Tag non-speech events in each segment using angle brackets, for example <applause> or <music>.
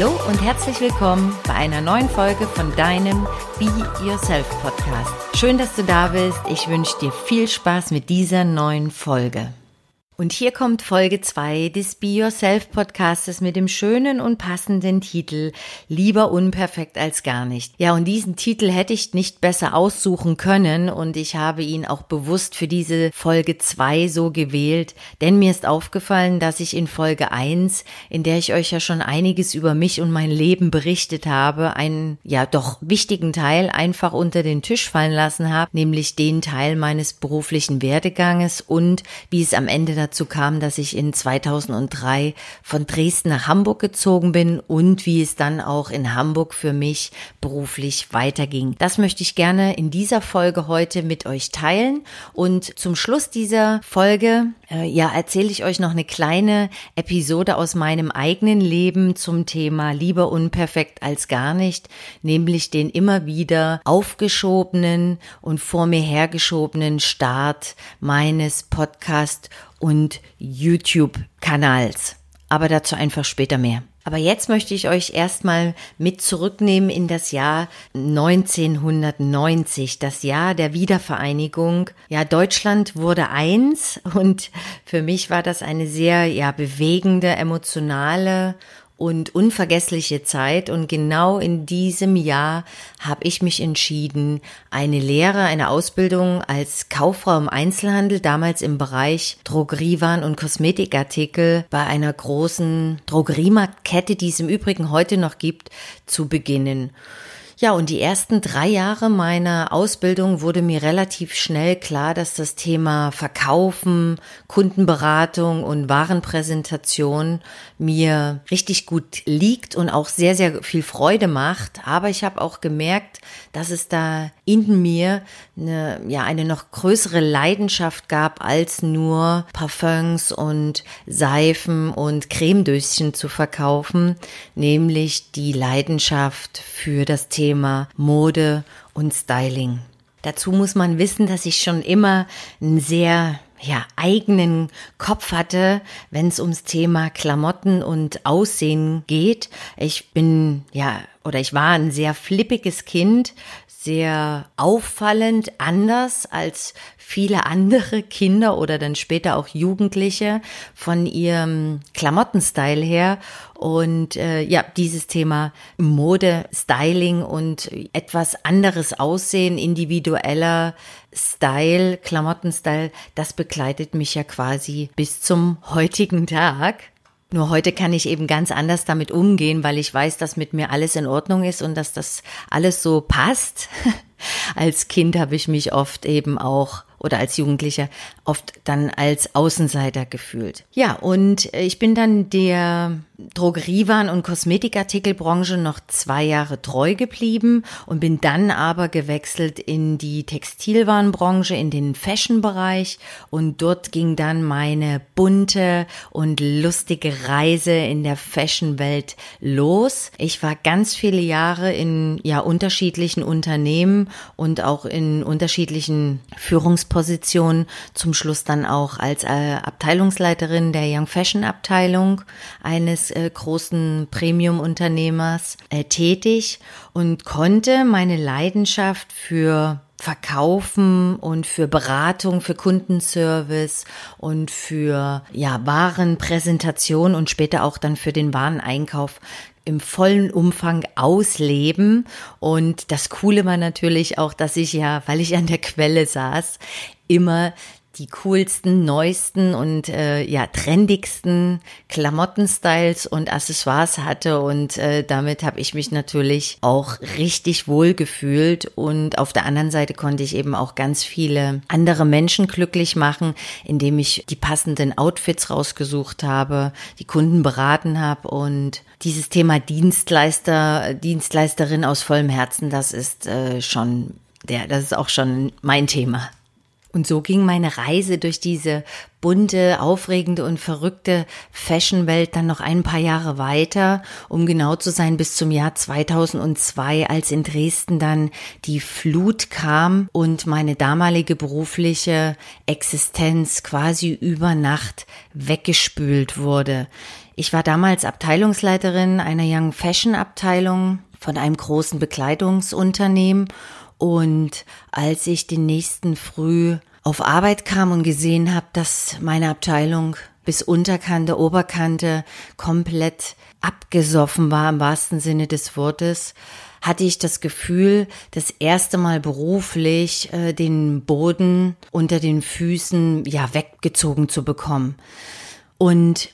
Hallo und herzlich willkommen bei einer neuen Folge von deinem Be Yourself Podcast. Schön, dass du da bist. Ich wünsche dir viel Spaß mit dieser neuen Folge. Und hier kommt Folge 2 des Be Yourself Podcastes mit dem schönen und passenden Titel Lieber unperfekt als gar nicht. Ja, und diesen Titel hätte ich nicht besser aussuchen können und ich habe ihn auch bewusst für diese Folge 2 so gewählt, denn mir ist aufgefallen, dass ich in Folge 1, in der ich euch ja schon einiges über mich und mein Leben berichtet habe, einen ja doch wichtigen Teil einfach unter den Tisch fallen lassen habe, nämlich den Teil meines beruflichen Werdeganges und wie es am Ende dazu kam, dass ich in 2003 von Dresden nach Hamburg gezogen bin und wie es dann auch in Hamburg für mich beruflich weiterging. Das möchte ich gerne in dieser Folge heute mit euch teilen und zum Schluss dieser Folge äh, ja erzähle ich euch noch eine kleine Episode aus meinem eigenen Leben zum Thema lieber unperfekt als gar nicht, nämlich den immer wieder aufgeschobenen und vor mir hergeschobenen Start meines Podcast und YouTube-Kanals. Aber dazu einfach später mehr. Aber jetzt möchte ich euch erstmal mit zurücknehmen in das Jahr 1990, das Jahr der Wiedervereinigung. Ja, Deutschland wurde eins und für mich war das eine sehr, ja, bewegende, emotionale und unvergessliche Zeit. Und genau in diesem Jahr habe ich mich entschieden, eine Lehre, eine Ausbildung als Kauffrau im Einzelhandel, damals im Bereich Drogeriewaren und Kosmetikartikel bei einer großen Drogeriemarktkette, die es im Übrigen heute noch gibt, zu beginnen. Ja, und die ersten drei Jahre meiner Ausbildung wurde mir relativ schnell klar, dass das Thema Verkaufen, Kundenberatung und Warenpräsentation mir richtig gut liegt und auch sehr, sehr viel Freude macht. Aber ich habe auch gemerkt, dass es da in mir eine, ja, eine noch größere Leidenschaft gab, als nur Parfums und Seifen und Cremedöschen zu verkaufen, nämlich die Leidenschaft für das Thema Thema Mode und Styling. Dazu muss man wissen, dass ich schon immer einen sehr ja, eigenen Kopf hatte, wenn es ums Thema Klamotten und Aussehen geht. Ich bin ja oder ich war ein sehr flippiges Kind, sehr auffallend, anders als viele andere Kinder oder dann später auch Jugendliche von ihrem Klamottenstyle her. Und äh, ja, dieses Thema Mode, Styling und etwas anderes Aussehen, individueller Style, Klamottenstyle, das begleitet mich ja quasi bis zum heutigen Tag. Nur heute kann ich eben ganz anders damit umgehen, weil ich weiß, dass mit mir alles in Ordnung ist und dass das alles so passt. <laughs> Als Kind habe ich mich oft eben auch oder als Jugendlicher oft dann als Außenseiter gefühlt. Ja, und ich bin dann der Drogeriewaren- und Kosmetikartikelbranche noch zwei Jahre treu geblieben und bin dann aber gewechselt in die Textilwarenbranche, in den Fashion-Bereich und dort ging dann meine bunte und lustige Reise in der Fashion-Welt los. Ich war ganz viele Jahre in ja unterschiedlichen Unternehmen und auch in unterschiedlichen Führungspositionen, zum Schluss dann auch als äh, Abteilungsleiterin der Young Fashion Abteilung eines äh, großen Premium-Unternehmers äh, tätig und konnte meine Leidenschaft für Verkaufen und für Beratung, für Kundenservice und für ja Warenpräsentation und später auch dann für den Wareneinkauf im vollen Umfang ausleben. Und das Coole war natürlich auch, dass ich ja, weil ich an der Quelle saß, immer die coolsten, neuesten und äh, ja trendigsten Klamottenstyles und Accessoires hatte und äh, damit habe ich mich natürlich auch richtig wohl gefühlt und auf der anderen Seite konnte ich eben auch ganz viele andere Menschen glücklich machen, indem ich die passenden Outfits rausgesucht habe, die Kunden beraten habe und dieses Thema Dienstleister, Dienstleisterin aus vollem Herzen, das ist äh, schon der, das ist auch schon mein Thema. Und so ging meine Reise durch diese bunte, aufregende und verrückte Fashionwelt dann noch ein paar Jahre weiter, um genau zu sein bis zum Jahr 2002, als in Dresden dann die Flut kam und meine damalige berufliche Existenz quasi über Nacht weggespült wurde. Ich war damals Abteilungsleiterin einer Young Fashion Abteilung von einem großen Bekleidungsunternehmen und als ich den nächsten Früh auf Arbeit kam und gesehen habe, dass meine Abteilung bis Unterkante, Oberkante komplett abgesoffen war im wahrsten Sinne des Wortes, hatte ich das Gefühl, das erste Mal beruflich äh, den Boden unter den Füßen ja weggezogen zu bekommen. Und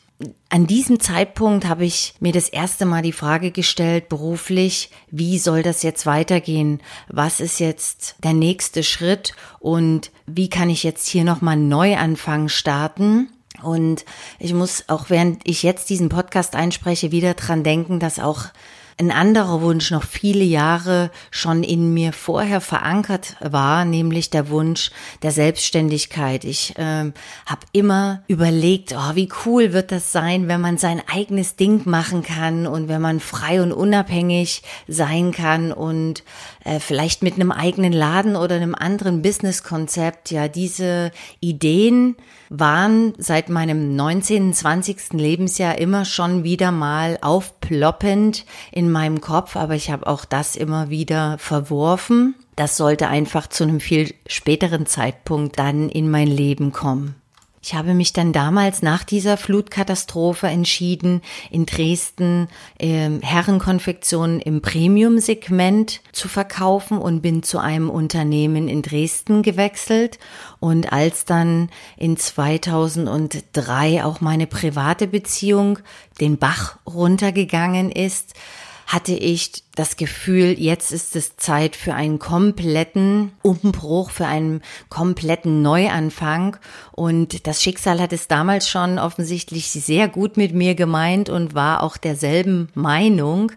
an diesem Zeitpunkt habe ich mir das erste Mal die Frage gestellt, beruflich, wie soll das jetzt weitergehen? Was ist jetzt der nächste Schritt und wie kann ich jetzt hier nochmal einen Neuanfang starten? Und ich muss auch während ich jetzt diesen Podcast einspreche, wieder dran denken, dass auch ein anderer Wunsch noch viele Jahre schon in mir vorher verankert war, nämlich der Wunsch der Selbstständigkeit. Ich ähm, habe immer überlegt, oh, wie cool wird das sein, wenn man sein eigenes Ding machen kann und wenn man frei und unabhängig sein kann und äh, vielleicht mit einem eigenen Laden oder einem anderen Businesskonzept. Ja, diese Ideen waren seit meinem 19., 20. Lebensjahr immer schon wieder mal aufploppend in meinem Kopf, aber ich habe auch das immer wieder verworfen. Das sollte einfach zu einem viel späteren Zeitpunkt dann in mein Leben kommen. Ich habe mich dann damals nach dieser Flutkatastrophe entschieden, in Dresden äh, Herrenkonfektionen im Premium-Segment zu verkaufen und bin zu einem Unternehmen in Dresden gewechselt. Und als dann in 2003 auch meine private Beziehung den Bach runtergegangen ist, hatte ich das Gefühl, jetzt ist es Zeit für einen kompletten Umbruch, für einen kompletten Neuanfang. Und das Schicksal hat es damals schon offensichtlich sehr gut mit mir gemeint und war auch derselben Meinung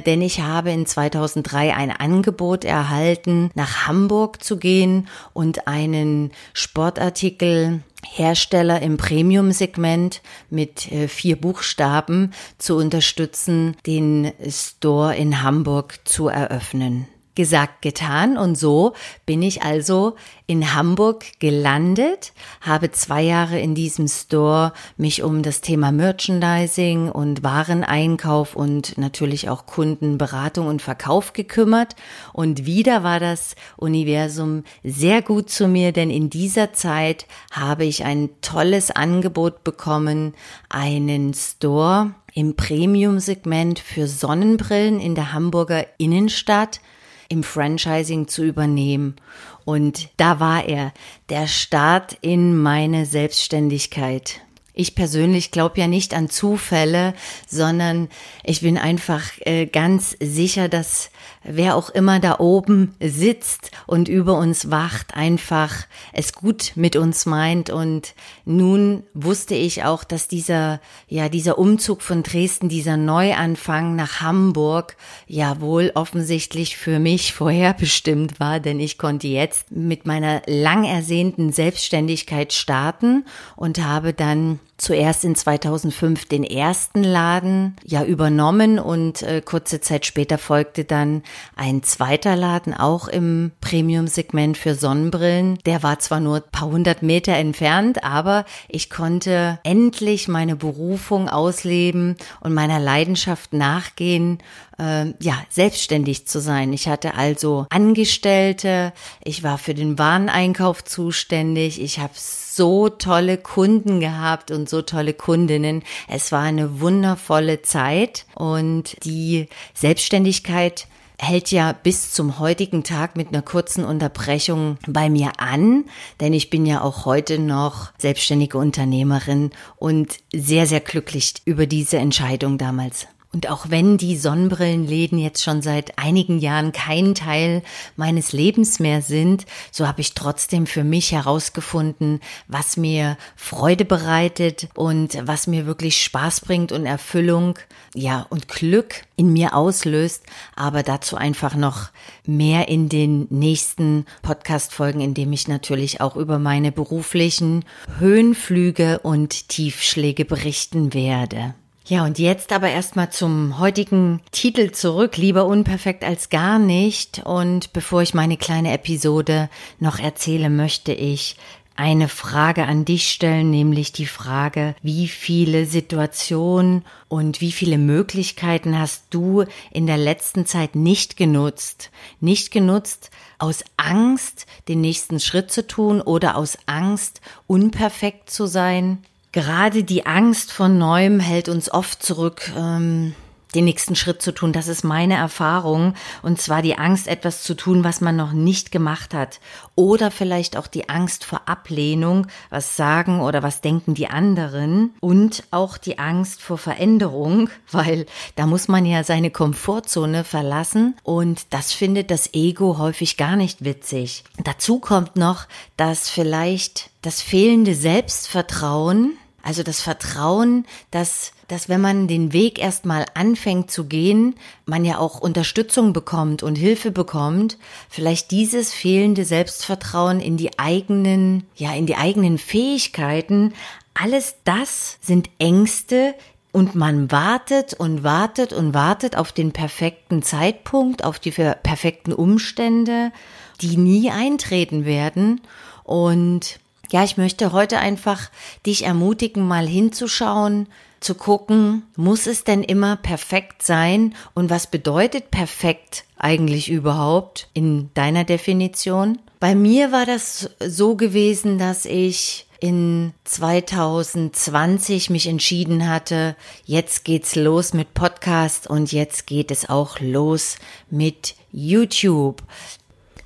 denn ich habe in 2003 ein Angebot erhalten, nach Hamburg zu gehen und einen Sportartikel Hersteller im Premium-Segment mit äh, vier Buchstaben zu unterstützen, den Store in Hamburg zu eröffnen. Gesagt, getan. Und so bin ich also in Hamburg gelandet, habe zwei Jahre in diesem Store mich um das Thema Merchandising und Wareneinkauf und natürlich auch Kundenberatung und Verkauf gekümmert. Und wieder war das Universum sehr gut zu mir, denn in dieser Zeit habe ich ein tolles Angebot bekommen, einen Store im Premium-Segment für Sonnenbrillen in der Hamburger Innenstadt im Franchising zu übernehmen. Und da war er, der Start in meine Selbstständigkeit. Ich persönlich glaube ja nicht an Zufälle, sondern ich bin einfach äh, ganz sicher, dass wer auch immer da oben sitzt und über uns wacht, einfach es gut mit uns meint. Und nun wusste ich auch, dass dieser, ja, dieser Umzug von Dresden, dieser Neuanfang nach Hamburg, ja wohl offensichtlich für mich <laughs> vorherbestimmt war, denn ich konnte jetzt mit meiner lang ersehnten Selbstständigkeit starten und habe dann zuerst in 2005 den ersten Laden ja übernommen und äh, kurze Zeit später folgte dann ein zweiter Laden auch im Premium-Segment für Sonnenbrillen. Der war zwar nur paar hundert Meter entfernt, aber ich konnte endlich meine Berufung ausleben und meiner Leidenschaft nachgehen, äh, ja, selbstständig zu sein. Ich hatte also Angestellte, ich war für den Wareneinkauf zuständig, ich habe so tolle Kunden gehabt und so tolle Kundinnen. Es war eine wundervolle Zeit und die Selbstständigkeit hält ja bis zum heutigen Tag mit einer kurzen Unterbrechung bei mir an, denn ich bin ja auch heute noch selbstständige Unternehmerin und sehr, sehr glücklich über diese Entscheidung damals. Und auch wenn die Sonnenbrillenläden jetzt schon seit einigen Jahren kein Teil meines Lebens mehr sind, so habe ich trotzdem für mich herausgefunden, was mir Freude bereitet und was mir wirklich Spaß bringt und Erfüllung, ja, und Glück in mir auslöst. Aber dazu einfach noch mehr in den nächsten Podcast-Folgen, in dem ich natürlich auch über meine beruflichen Höhenflüge und Tiefschläge berichten werde. Ja, und jetzt aber erstmal zum heutigen Titel zurück, lieber unperfekt als gar nicht. Und bevor ich meine kleine Episode noch erzähle, möchte ich eine Frage an dich stellen, nämlich die Frage, wie viele Situationen und wie viele Möglichkeiten hast du in der letzten Zeit nicht genutzt? Nicht genutzt aus Angst, den nächsten Schritt zu tun oder aus Angst, unperfekt zu sein? Gerade die Angst von Neuem hält uns oft zurück. Ähm, den nächsten Schritt zu tun. Das ist meine Erfahrung. Und zwar die Angst, etwas zu tun, was man noch nicht gemacht hat. Oder vielleicht auch die Angst vor Ablehnung, was sagen oder was denken die anderen. Und auch die Angst vor Veränderung, <laughs> weil da muss man ja seine Komfortzone verlassen. Und das findet das Ego häufig gar nicht witzig. Dazu kommt noch, dass vielleicht das fehlende Selbstvertrauen also das Vertrauen, dass, dass wenn man den Weg erstmal anfängt zu gehen, man ja auch Unterstützung bekommt und Hilfe bekommt, vielleicht dieses fehlende Selbstvertrauen in die eigenen, ja, in die eigenen Fähigkeiten, alles das sind Ängste, und man wartet und wartet und wartet auf den perfekten Zeitpunkt, auf die perfekten Umstände, die nie eintreten werden. Und ja, ich möchte heute einfach dich ermutigen, mal hinzuschauen, zu gucken, muss es denn immer perfekt sein und was bedeutet perfekt eigentlich überhaupt in deiner Definition? Bei mir war das so gewesen, dass ich in 2020 mich entschieden hatte, jetzt geht's los mit Podcast und jetzt geht es auch los mit YouTube.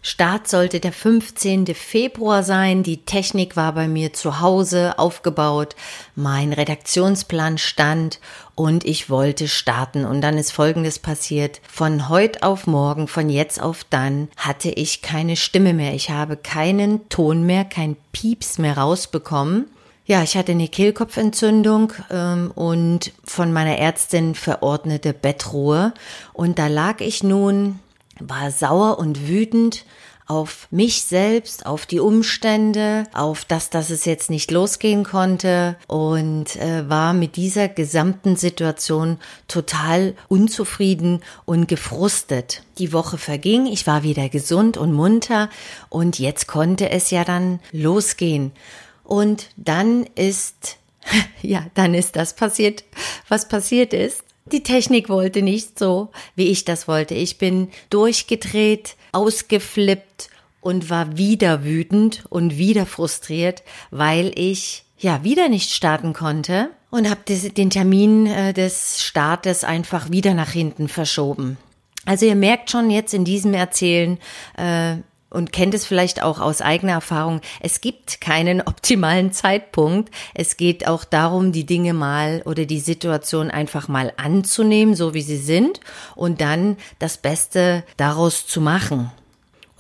Start sollte der 15. Februar sein. Die Technik war bei mir zu Hause aufgebaut. Mein Redaktionsplan stand und ich wollte starten. Und dann ist Folgendes passiert. Von heute auf morgen, von jetzt auf dann, hatte ich keine Stimme mehr. Ich habe keinen Ton mehr, kein Pieps mehr rausbekommen. Ja, ich hatte eine Kehlkopfentzündung ähm, und von meiner Ärztin verordnete Bettruhe. Und da lag ich nun war sauer und wütend auf mich selbst, auf die Umstände, auf das, dass es jetzt nicht losgehen konnte und äh, war mit dieser gesamten Situation total unzufrieden und gefrustet. Die Woche verging, ich war wieder gesund und munter und jetzt konnte es ja dann losgehen. Und dann ist, <laughs> ja, dann ist das passiert, was passiert ist. Die Technik wollte nicht so, wie ich das wollte. Ich bin durchgedreht, ausgeflippt und war wieder wütend und wieder frustriert, weil ich ja wieder nicht starten konnte und habe den Termin äh, des Startes einfach wieder nach hinten verschoben. Also ihr merkt schon jetzt in diesem Erzählen, äh, und kennt es vielleicht auch aus eigener Erfahrung, es gibt keinen <laughs> optimalen Zeitpunkt. Es geht auch darum, die Dinge mal oder die Situation einfach mal anzunehmen, so wie sie sind und dann das Beste daraus zu machen.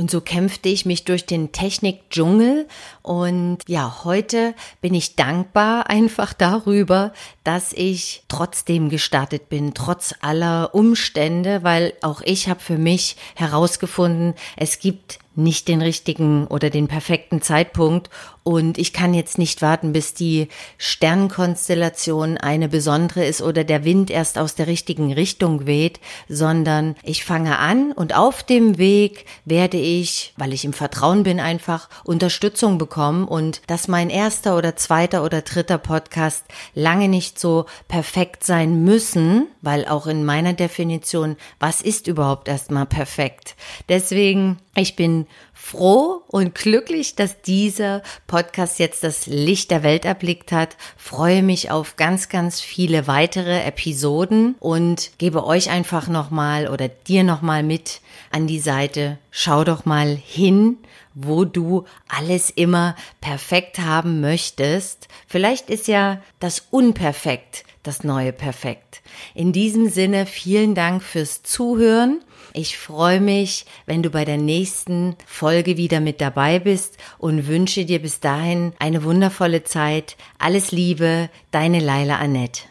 Und so kämpfte ich mich durch den Technikdschungel und ja, heute bin ich dankbar <laughs> einfach darüber, dass ich trotzdem gestartet bin, trotz aller Umstände, weil auch ich habe für mich herausgefunden, es gibt nicht den richtigen oder den perfekten Zeitpunkt und ich kann jetzt nicht warten, bis die Sternkonstellation eine besondere ist oder der Wind erst aus der richtigen Richtung weht, sondern ich fange an und auf dem Weg werde ich, weil ich im Vertrauen bin, einfach Unterstützung bekommen und dass mein erster oder zweiter oder dritter Podcast lange nicht so perfekt sein müssen, weil auch in meiner Definition, was ist überhaupt erstmal perfekt? Deswegen, ich bin froh und glücklich, dass dieser Podcast jetzt das Licht der Welt erblickt hat. Freue mich auf ganz, ganz viele weitere Episoden und gebe euch einfach nochmal oder dir nochmal mit an die Seite. Schau doch mal hin, wo du alles immer perfekt haben möchtest. Vielleicht ist ja das Unperfekt das neue Perfekt. In diesem Sinne vielen Dank fürs Zuhören. Ich freue mich, wenn du bei der nächsten Folge wieder mit dabei bist und wünsche dir bis dahin eine wundervolle Zeit. Alles Liebe, deine Laila Annette.